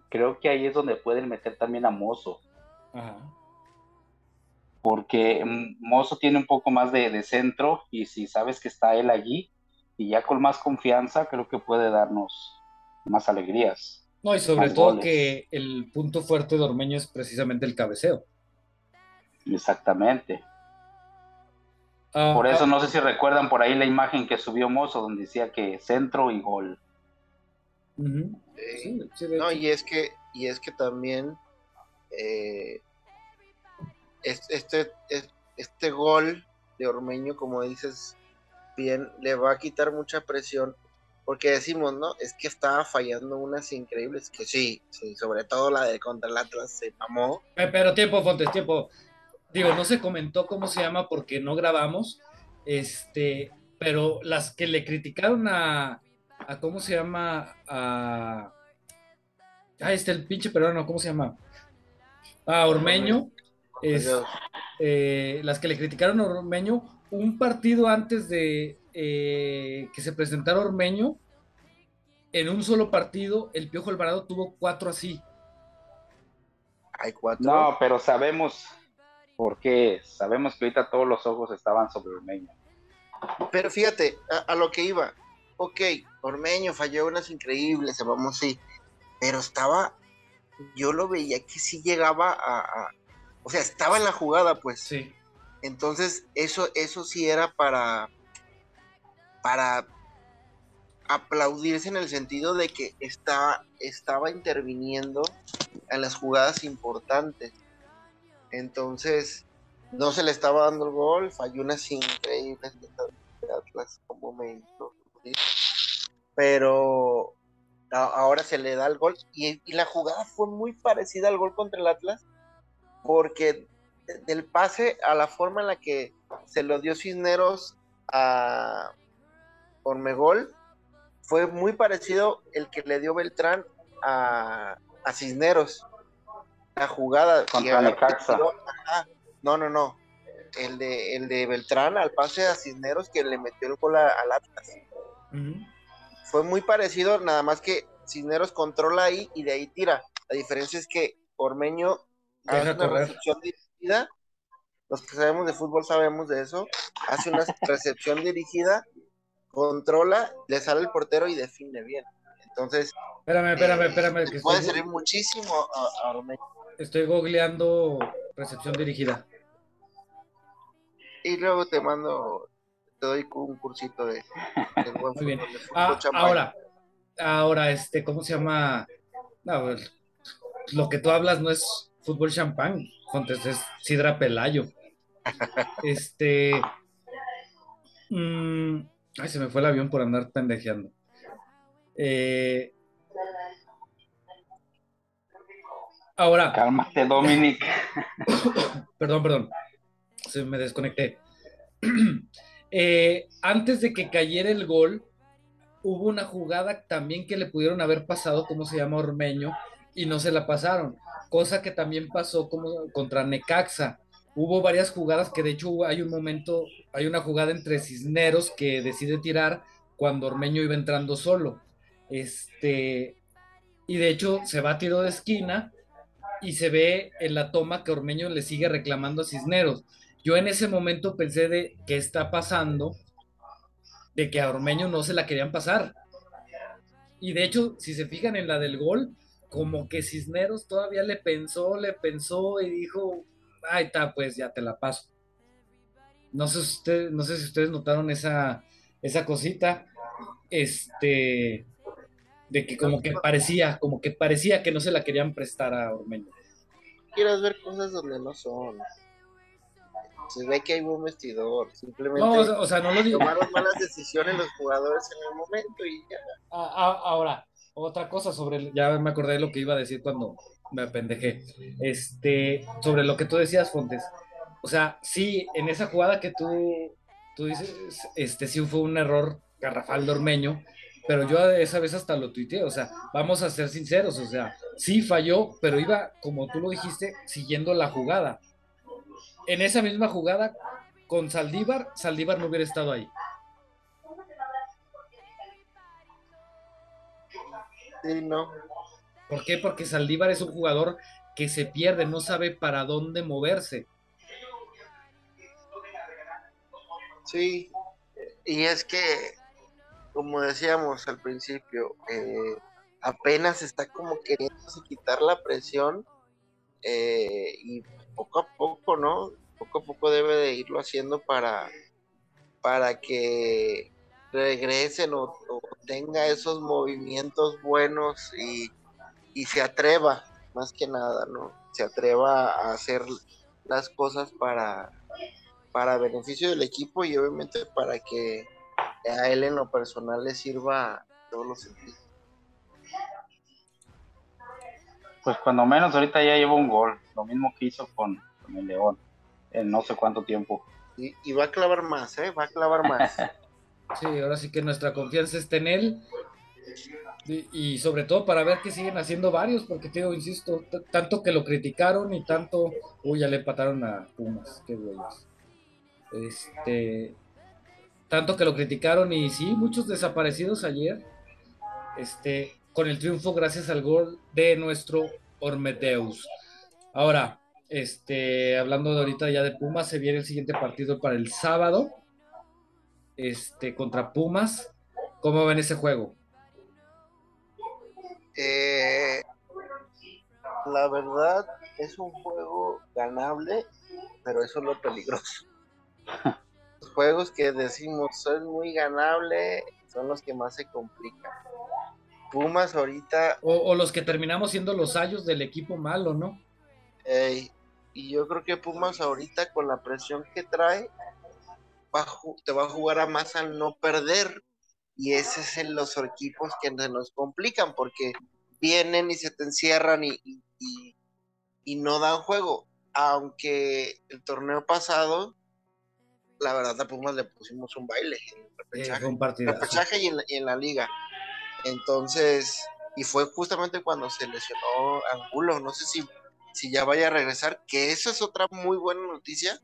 creo que ahí es donde pueden meter también a Mozo. Ajá porque Mozo tiene un poco más de, centro y si sabes que está él allí y ya con más confianza creo que puede darnos más alegrías. No, y sobre todo que el punto fuerte de Ormeño es precisamente el cabeceo. Exactamente. Ah, por eso ah. no sé si recuerdan por ahí la imagen que subió Mozo donde decía que centro y gol. no, y es que, y es que también eh, este, este gol de Ormeño, como dices bien, le va a quitar mucha presión, porque decimos, ¿no? Es que estaba fallando unas increíbles, que sí, sí, sobre todo la de contra el Atlas se mamó. Pero tiempo, Fontes, tiempo. Digo, no se comentó cómo se llama porque no grabamos, este, pero las que le criticaron a, a ¿cómo se llama? A... Ah, este, el pinche peruano, ¿cómo se llama? A Ormeño, es, eh, las que le criticaron a Ormeño, un partido antes de eh, que se presentara Ormeño, en un solo partido, el Piojo Alvarado tuvo cuatro así. Hay cuatro. No, pero sabemos por qué. Sabemos que ahorita todos los ojos estaban sobre Ormeño. Pero fíjate, a, lo que iba. Ok, Ormeño falló unas increíbles, vamos sí. Pero estaba, yo lo veía que sí llegaba a, o sea, estaba en la jugada, pues. Sí. Entonces, eso, eso sí era para, para aplaudirse en el sentido de que está, estaba interviniendo en las jugadas importantes. Entonces, no se le estaba dando el gol, falló unas increíbles de Atlas como momento. Pero ahora se le da el gol y, y, la jugada fue muy parecida al gol contra el Atlas porque del pase a la forma en la que se lo dio Cisneros a Ormegol fue muy parecido el que le dio Beltrán a, Cisneros. La jugada. Contra Necaxa. No, no, no. El de, el de Beltrán al pase a Cisneros que le metió el gol al Atlas. Fue muy parecido, nada más que Cisneros controla ahí y de ahí tira. La diferencia es que Ormeño hace una recepción dirigida, los que sabemos de fútbol sabemos de eso, hace una recepción dirigida, controla, le sale el portero y define bien. Entonces, Espérame, espérame, eh, espérame. que puede estoy, servir muchísimo a, a estoy googleando recepción dirigida. Y luego te mando, te doy un cursito de, buen Muy bien. fútbol, de Ah, ahora, ahora, este, ¿cómo se llama? No, pues, lo que tú hablas no es fútbol champán, es sidra pelayo. Este. mm, ay, se me fue el avión por andar pendejeando. Eh, ahora, Cálmate, Dominic. Perdón, perdón. Se me desconecté. Eh, antes de que cayera el gol, hubo una jugada también que le pudieron haber pasado, como se llama Ormeño, y no se la pasaron. Cosa que también pasó como contra Necaxa. Hubo varias jugadas que de hecho hay un momento, hay una jugada entre Cisneros que decide tirar cuando Ormeño iba entrando solo. Este, y de hecho se va a tiro de esquina y se ve en la toma que Ormeño le sigue reclamando a Cisneros. Yo en ese momento pensé de qué está pasando, de que a Ormeño no se la querían pasar. Y de hecho, si se fijan en la del gol, como que Cisneros todavía le pensó, le pensó y dijo, ay, está, pues ya te la paso. No sé, si no sé si ustedes notaron esa, esa cosita, este, de que como que parecía, como que parecía que no se la querían prestar a Ormeño. quieras ver cosas donde no son. Se ve que hay buen vestidor. Simplemente No, o sea, o sea, no lo digo. tomaron malas decisiones los jugadores en el momento y ya. Ah, ah, ahora, otra cosa sobre, el- ya me acordé de lo que iba a decir cuando me apendejé, este, sobre lo que tú decías, Fontes. O sea, sí, en esa jugada que tú, tú dices, este sí fue un error garrafal de Ormeño, pero yo esa vez hasta lo tuiteé, o sea, vamos a ser sinceros, o sea, sí falló, pero iba, como tú lo dijiste, siguiendo la jugada. En esa misma jugada, con Saldívar, Saldívar no hubiera estado ahí. Sí, no. ¿Por qué? Porque Saldívar es un jugador que se pierde, no sabe para dónde moverse. Sí. Y es que, como decíamos al principio, eh, apenas está como queriéndose quitar la presión eh, y poco a poco, ¿no? Poco a poco debe de irlo haciendo para, para que regresen o, tenga esos movimientos buenos y, y se atreva, más que nada, ¿no? Se atreva a hacer las cosas para, para beneficio del equipo y obviamente para que a él en lo personal le sirva todos los sentidos. Pues cuando menos ahorita ya lleva un gol, lo mismo que hizo con, con el León, en no sé cuánto tiempo. Y, y va a clavar más, ¿eh? Va a clavar más. Sí, ahora sí que nuestra confianza está en él. Y, y sobre todo para ver que siguen haciendo varios, porque te digo, insisto, tanto que lo criticaron y tanto, uy, ya le empataron a Pumas, qué güeyes. Este, tanto que lo criticaron y sí, muchos desaparecidos ayer, este, con el triunfo gracias al gol de nuestro Ormedeus. Ahora, este, hablando de ahorita ya de Pumas, se viene el siguiente partido para el sábado, este, contra Pumas. ¿Cómo ven ese juego? Eh, la verdad es un juego ganable, pero eso es lo peligroso. Los juegos que decimos son muy ganable son los que más se complican. Pumas ahorita, O, o los que terminamos siendo los ayos del equipo malo, ¿no? ey, y yo creo que Pumas ahorita con la presión que trae, va a ju- te va a jugar a más al no perder. Y ese es en los equipos que nos complican porque vienen y se te encierran y, y- y- y no dan juego. Aunque el torneo pasado, la verdad a Pumas le pusimos un baile en el Eh, repechaje, un y, en la, y en la liga. Entonces, y fue justamente cuando se lesionó Angulo. No sé si, si ya vaya a regresar, que esa es otra muy buena noticia,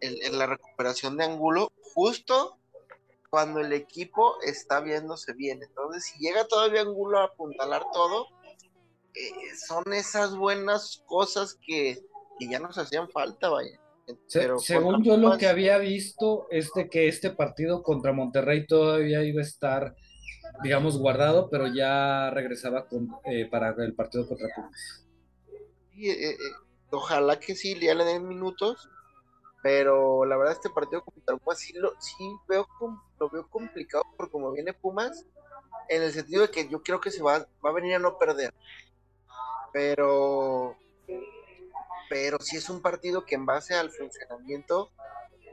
en, en la recuperación de Angulo, justo cuando el equipo está viéndose bien. Entonces, si llega todavía Angulo a apuntalar todo, eh, son esas buenas cosas que, que ya nos hacían falta, vaya. Se- Pero según yo lo que había visto es de que este partido contra Monterrey todavía iba a estar digamos, guardado, pero ya regresaba con, eh, para el partido contra Pumas. ojalá que sí, ya le den minutos, pero la verdad este partido contra Pumas sí lo, sí veo, lo veo complicado por como viene Pumas, en el sentido de que yo creo que se va, va a venir a no perder. Pero pero si es un partido que en base al funcionamiento,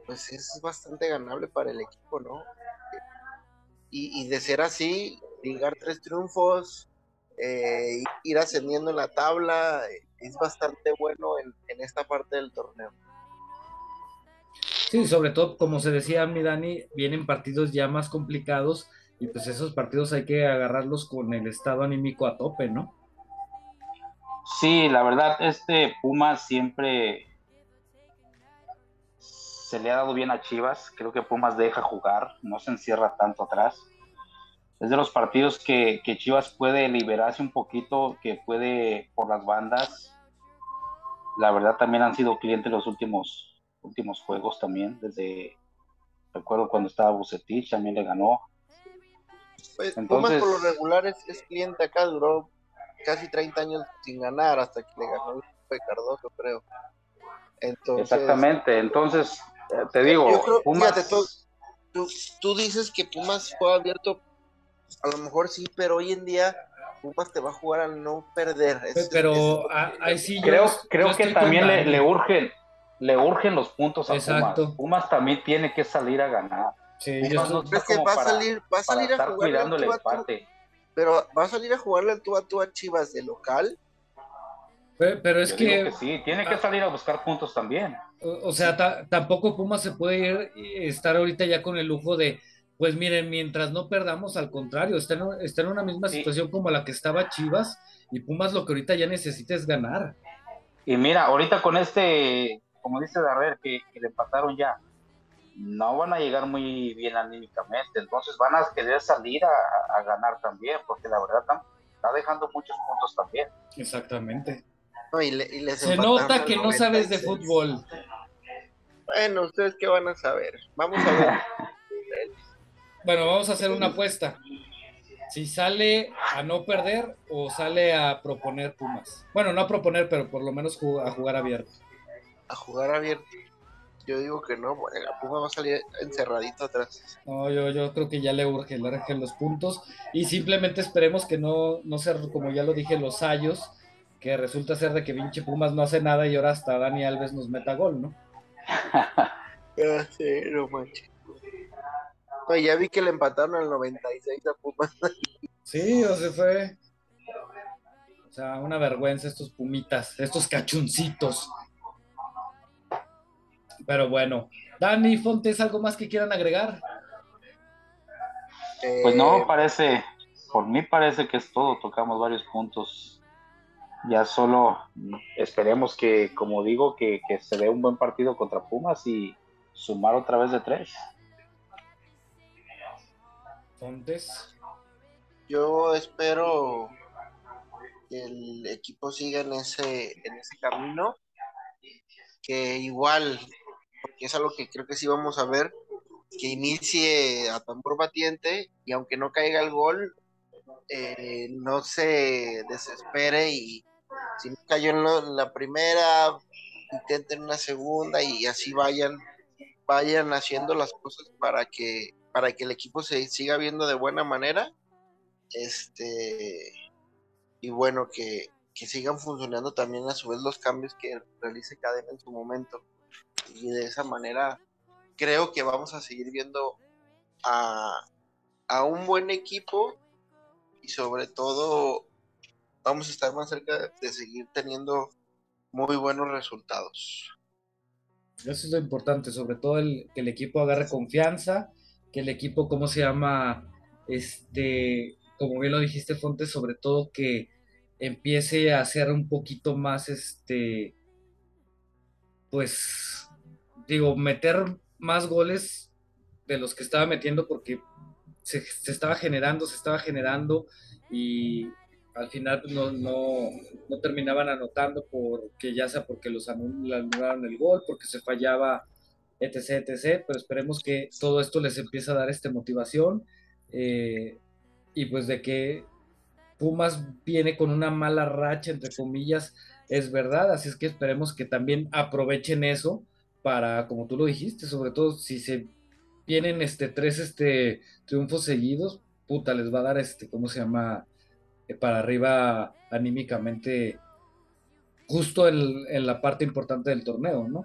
pues es bastante ganable para el equipo, ¿no? Y, de ser así, ligar tres triunfos, eh, ir ascendiendo en la tabla, es bastante bueno en, esta parte del torneo. Sí, sobre todo, como se decía mi Dani, vienen partidos ya más complicados y pues esos partidos hay que agarrarlos con el estado anímico a tope, ¿no? Sí, la verdad, este Pumas siempre se le ha dado bien a Chivas. Creo que Pumas deja jugar, no se encierra tanto atrás. Es de los partidos que, Chivas puede liberarse un poquito, que puede por las bandas. La verdad también han sido clientes los últimos, últimos juegos también, desde recuerdo cuando estaba Bucetich, también le ganó. Pues, Pumas por lo regular es, es cliente acá, duró casi 30 años sin ganar hasta que le ganó el de Cardoso, creo. Exactamente, entonces eh, te digo, Pumas... tú, tú, dices que Pumas fue abierto, a lo mejor sí, pero hoy en día Pumas te va a jugar al no perder. pero ahí sí creo, creo que también le, le, urgen, le urgen los puntos a Pumas. Pumas también tiene que salir a ganar. Sí, no es que va a salir, va a salir a jugar cuidando el empate. Pero va a salir a jugarle tú a tú a Chivas de local. Pero, es que, Sí, tiene que salir a buscar puntos también. O, sea, tampoco Pumas se puede ir, estar ahorita ya con el lujo de, pues miren, mientras no perdamos, al contrario, está en, está en una misma situación como la que estaba Chivas y Pumas lo que ahorita ya necesita es ganar. Y mira, ahorita con este, como dice Darrer, que le empataron ya, no van a llegar muy bien anímicamente, entonces van a querer salir a, ganar también, porque la verdad está, dejando muchos puntos también. Exactamente. Se nota que no sabes de fútbol. Bueno, ustedes qué van a saber. Vamos a ver. bueno, vamos a hacer una apuesta. Si sale a no perder o sale a proponer Pumas. Bueno, no a proponer, pero por lo menos a jugar abierto. A jugar abierto. Yo digo que no, la Puma va a salir encerradito atrás. No, yo, yo creo que ya le urge, le urgen los puntos y simplemente esperemos que no, no sea, como ya lo dije, los Ayos, que resulta ser de que pinche Pumas no hace nada y ahora hasta Dani Alves nos meta gol, ¿no? ya sé, no manches. ya vi que le empataron al 96 a Pumas. sí, o se fue. O sea, una vergüenza estos pumitas, estos cachuncitos. Pero bueno, Dani, Fontes, ¿algo más que quieran agregar? Pues no, eh, parece, por mí parece que es todo, tocamos varios puntos. Ya solo esperemos que, como digo, que, se dé un buen partido contra Pumas y sumar otra vez de tres. Fontes. Yo espero que el equipo siga en ese, en ese camino, que igual porque es algo que creo que sí vamos a ver, que inicie a tambor batiente y aunque no caiga el gol, eh, no se desespere y si no cayó en, la primera, intenten una segunda y así vayan, vayan haciendo las cosas para que, para que el equipo se siga viendo de buena manera. Este, y bueno, que, que sigan funcionando también a su vez los cambios que realice Cadena en su momento y de esa manera creo que vamos a seguir viendo a, un buen equipo y sobre todo vamos a estar más cerca de seguir teniendo muy buenos resultados. Eso es lo importante, sobre todo el, que el equipo agarre confianza, que el equipo, ¿cómo se llama? Este, como bien lo dijiste, Fonte, sobre todo que empiece a ser un poquito más, este, pues, digo, meter más goles de los que estaba metiendo porque se, estaba generando, se estaba generando y al final pues, no, no, terminaban anotando porque ya sea porque los anularon el gol, porque se fallaba, etc, etc, pero esperemos que todo esto les empiece a dar esta motivación. Eh, y pues de que Pumas viene con una mala racha, entre comillas, es verdad, así es que esperemos que también aprovechen eso para, como tú lo dijiste, sobre todo si se vienen este tres este triunfos seguidos, puta, les va a dar este, ¿cómo se llama? Eh, para arriba anímicamente justo en, en, la parte importante del torneo, ¿no?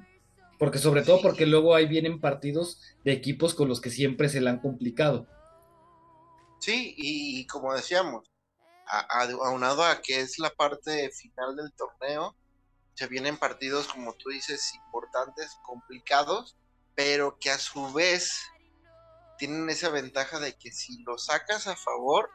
Porque sobre todo porque luego ahí vienen partidos de equipos con los que siempre se le han complicado. Sí, y, como decíamos, aunado a, a que es la parte final del torneo, se vienen partidos, como tú dices, importantes, complicados, pero que a su vez tienen esa ventaja de que si lo sacas a favor,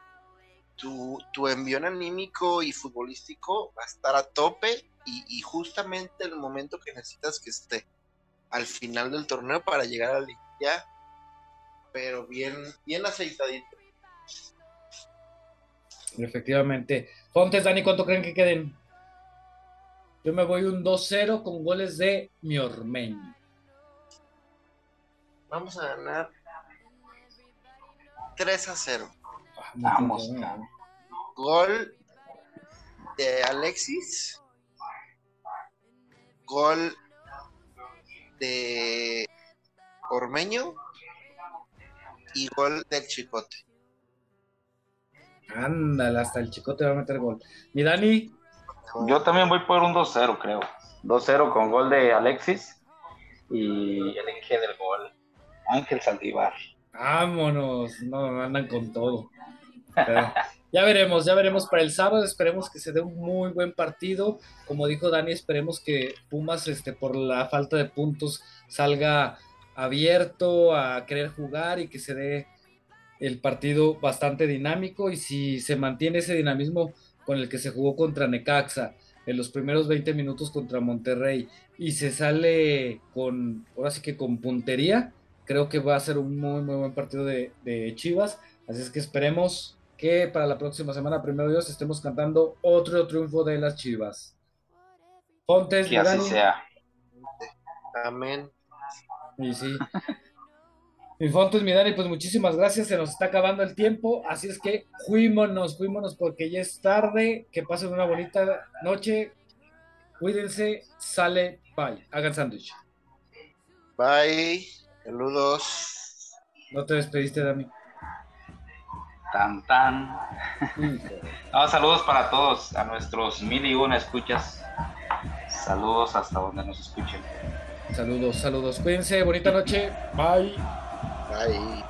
tu, tu envión anímico y futbolístico va a estar a tope y, justamente el momento que necesitas que esté al final del torneo para llegar a la liga, pero bien, bien aceitadito. Efectivamente. Fontes, Dani, ¿cuánto creen que queden? Yo me voy un 2-0 con goles de mi Ormeño. Vamos a ganar 3 a 0. Ah, Vamos. Gol de Alexis. Gol de Ormeño. Y gol del Chicote. Ándale, hasta el Chicote va a meter gol. Mi Dani. Yo también voy por un 2-0, creo. 2-0 con gol de Alexis y el eje del gol, Ángel Saldívar. Vámonos, no, andan con todo. ya veremos, ya veremos para el sábado, esperemos que se dé un muy buen partido. Como dijo Dani, esperemos que Pumas, este, por la falta de puntos, salga abierto a querer jugar y que se dé el partido bastante dinámico. Y si se mantiene ese dinamismo, con el que se jugó contra Necaxa en los primeros 20 minutos contra Monterrey y se sale con, ahora sí que con puntería, creo que va a ser un muy, muy buen partido de, Chivas. Así es que esperemos que para la próxima semana, primero Dios, estemos cantando otro triunfo de las Chivas. Fontes, que así sea. Amén. Y sí. Mi Fontes, mi Dani, pues muchísimas gracias. Se nos está acabando el tiempo. Así es que fuímonos, fuímonos porque ya es tarde. Que pasen una bonita noche. Cuídense. Sale. Bye. Hagan sándwich. Bye. Saludos. No te despediste, Dani. Tan, tan. saludos para todos, a nuestros mil y una escuchas. Saludos hasta donde nos escuchen. Saludos, saludos. Cuídense. Bonita noche. Bye. Bye.